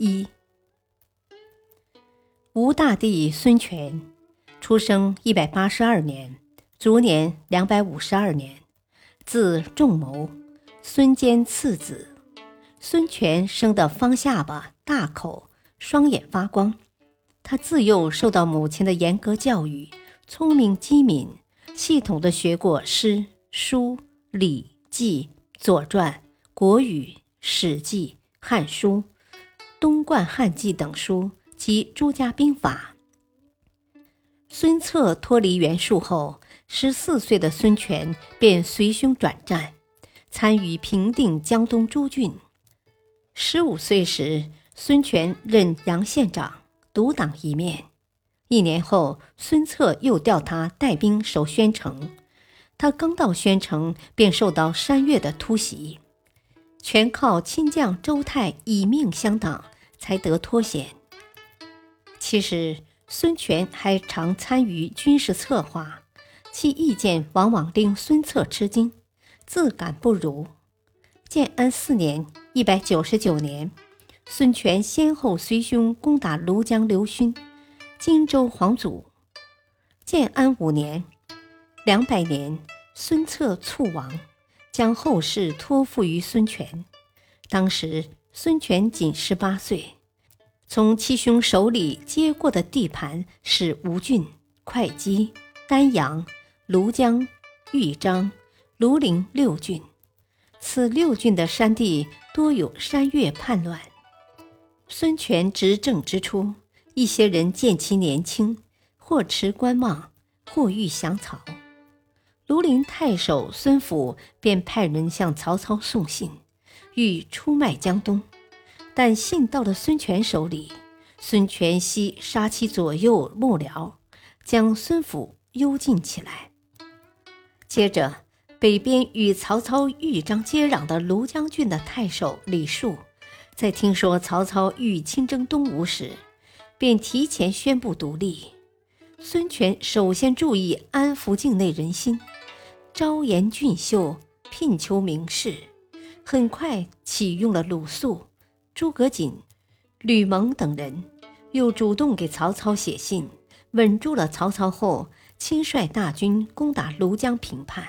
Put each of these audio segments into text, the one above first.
一，吴大帝孙权，出生一百八十二年，卒年两百五十二年，字仲谋，孙坚次子。孙权生的方下巴、大口，双眼发光。他自幼受到母亲的严格教育，聪明机敏，系统的学过诗、书、礼、记、左传、国语、史记、汉书。东冠汉记等书及诸家兵法。孙策脱离袁术后，十四岁的孙权便随兄转战，参与平定江东诸郡。十五岁时，孙权任杨县长，独当一面。一年后，孙策又调他带兵守宣城，他刚到宣城，便受到山越的突袭。全靠亲将周泰以命相挡，才得脱险。其实，孙权还常参与军事策划，其意见往往令孙策吃惊，自感不如。建安四年（一百九十九年），孙权先后随兄攻打庐江刘勋、荆州黄祖。建安五年（两百年），孙策猝亡。将后事托付于孙权。当时孙权仅十八岁，从七兄手里接过的地盘是吴郡、会稽、丹阳、庐江、豫章、庐陵六郡。此六郡的山地多有山越叛乱。孙权执政之初，一些人见其年轻，或持观望，或欲降曹。庐陵太守孙府便派人向曹操送信，欲出卖江东，但信到了孙权手里，孙权悉杀其左右幕僚，将孙府幽禁起来。接着，北边与曹操、豫章接壤的庐江郡的太守李树，在听说曹操欲亲征东吴时，便提前宣布独立。孙权首先注意安抚境内人心。招贤俊秀，聘求名士，很快启用了鲁肃、诸葛瑾、吕蒙等人，又主动给曹操写信，稳住了曹操后，亲率大军攻打庐江平叛。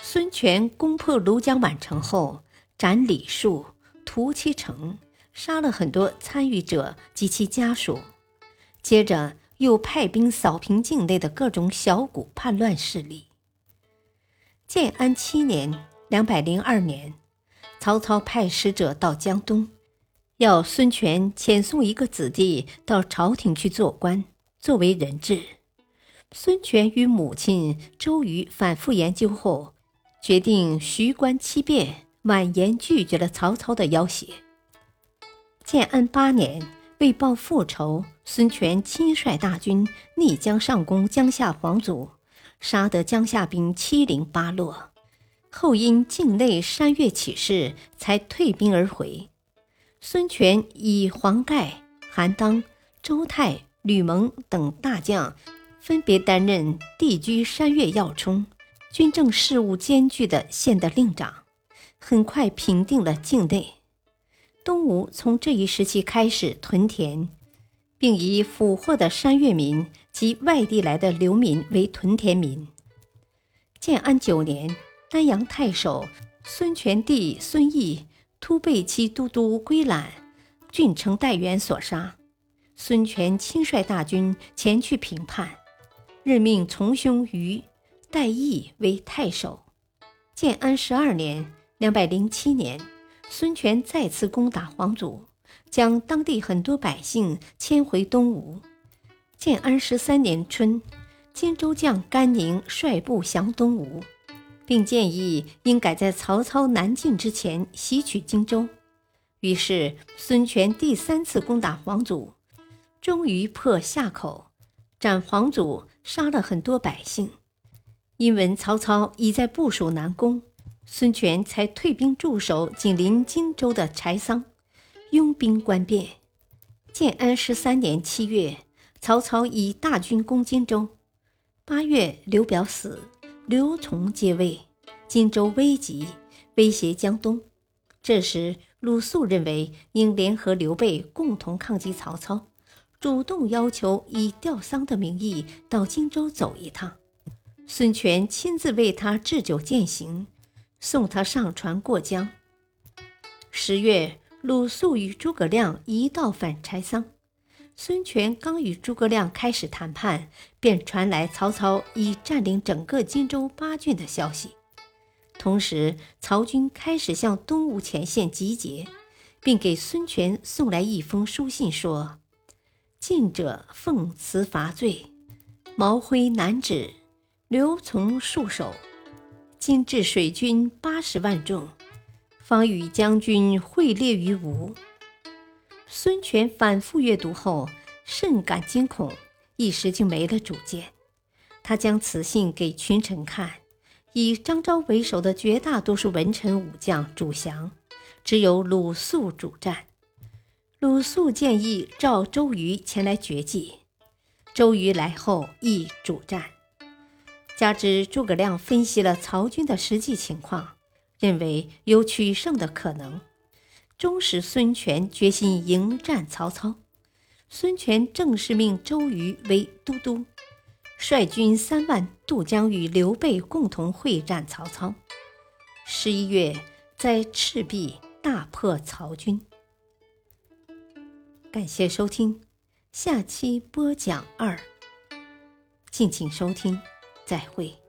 孙权攻破庐江宛城后，斩李树，屠其城，杀了很多参与者及其家属，接着又派兵扫平境内的各种小股叛乱势力。建安七年（两百零二年），曹操派使者到江东，要孙权遣送一个子弟到朝廷去做官，作为人质。孙权与母亲周瑜反复研究后，决定徐官七变，婉言拒绝了曹操的要挟。建安八年，为报复仇，孙权亲率大军逆江上攻江夏皇祖。杀得江夏兵七零八落，后因境内山岳起事，才退兵而回。孙权以黄盖、韩当、周泰、吕蒙等大将，分别担任地居山岳要冲、军政事务艰巨的县的令长，很快平定了境内。东吴从这一时期开始屯田。并以俘获的山越民及外地来的流民为屯田民。建安九年，丹阳太守孙权弟孙毅突被其都督归览、郡城代元所杀，孙权亲率大军前去平叛，任命从兄于代义为太守。建安十二年（两百零七年），孙权再次攻打黄祖。将当地很多百姓迁回东吴。建安十三年春，荆州将甘宁率部降东吴，并建议应改在曹操南进之前袭取荆州。于是孙权第三次攻打黄祖，终于破夏口，斩黄祖，杀了很多百姓。因闻曹操已在部署南攻，孙权才退兵驻守紧邻荆州的柴桑，拥兵观变。建安十三年七月，曹操以大军攻荆州。八月，刘表死，刘琮接位，荆州危急，威胁江东。这时，鲁肃认为应联合刘备共同抗击曹操，主动要求以吊丧的名义到荆州走一趟。孙权亲自为他置酒饯行，送他上船过江。十月，鲁肃与诸葛亮一道返柴桑。孙权刚与诸葛亮开始谈判，便传来曹操已占领整个荆州八郡的消息。同时，曹军开始向东吴前线集结，并给孙权送来一封书信，说：“近者奉辞伐罪，毛辉南止，刘琮戍守，今至水军八十万众，方与将军会猎于吴。”孙权反复阅读后，甚感惊恐，一时就没了主见。他将此信给群臣看。以张昭为首的绝大多数文臣武将主降，只有鲁肃主战。鲁肃建议召周瑜前来决计，周瑜来后亦主战。加之诸葛亮分析了曹军的实际情况，认为有取胜的可能，终使孙权决心迎战曹操。孙权正式命周瑜为都督。率军三万渡江，与刘备共同会战曹操。十一月，在赤壁大破曹军。感谢收听，下期播讲二。敬请收听，再会。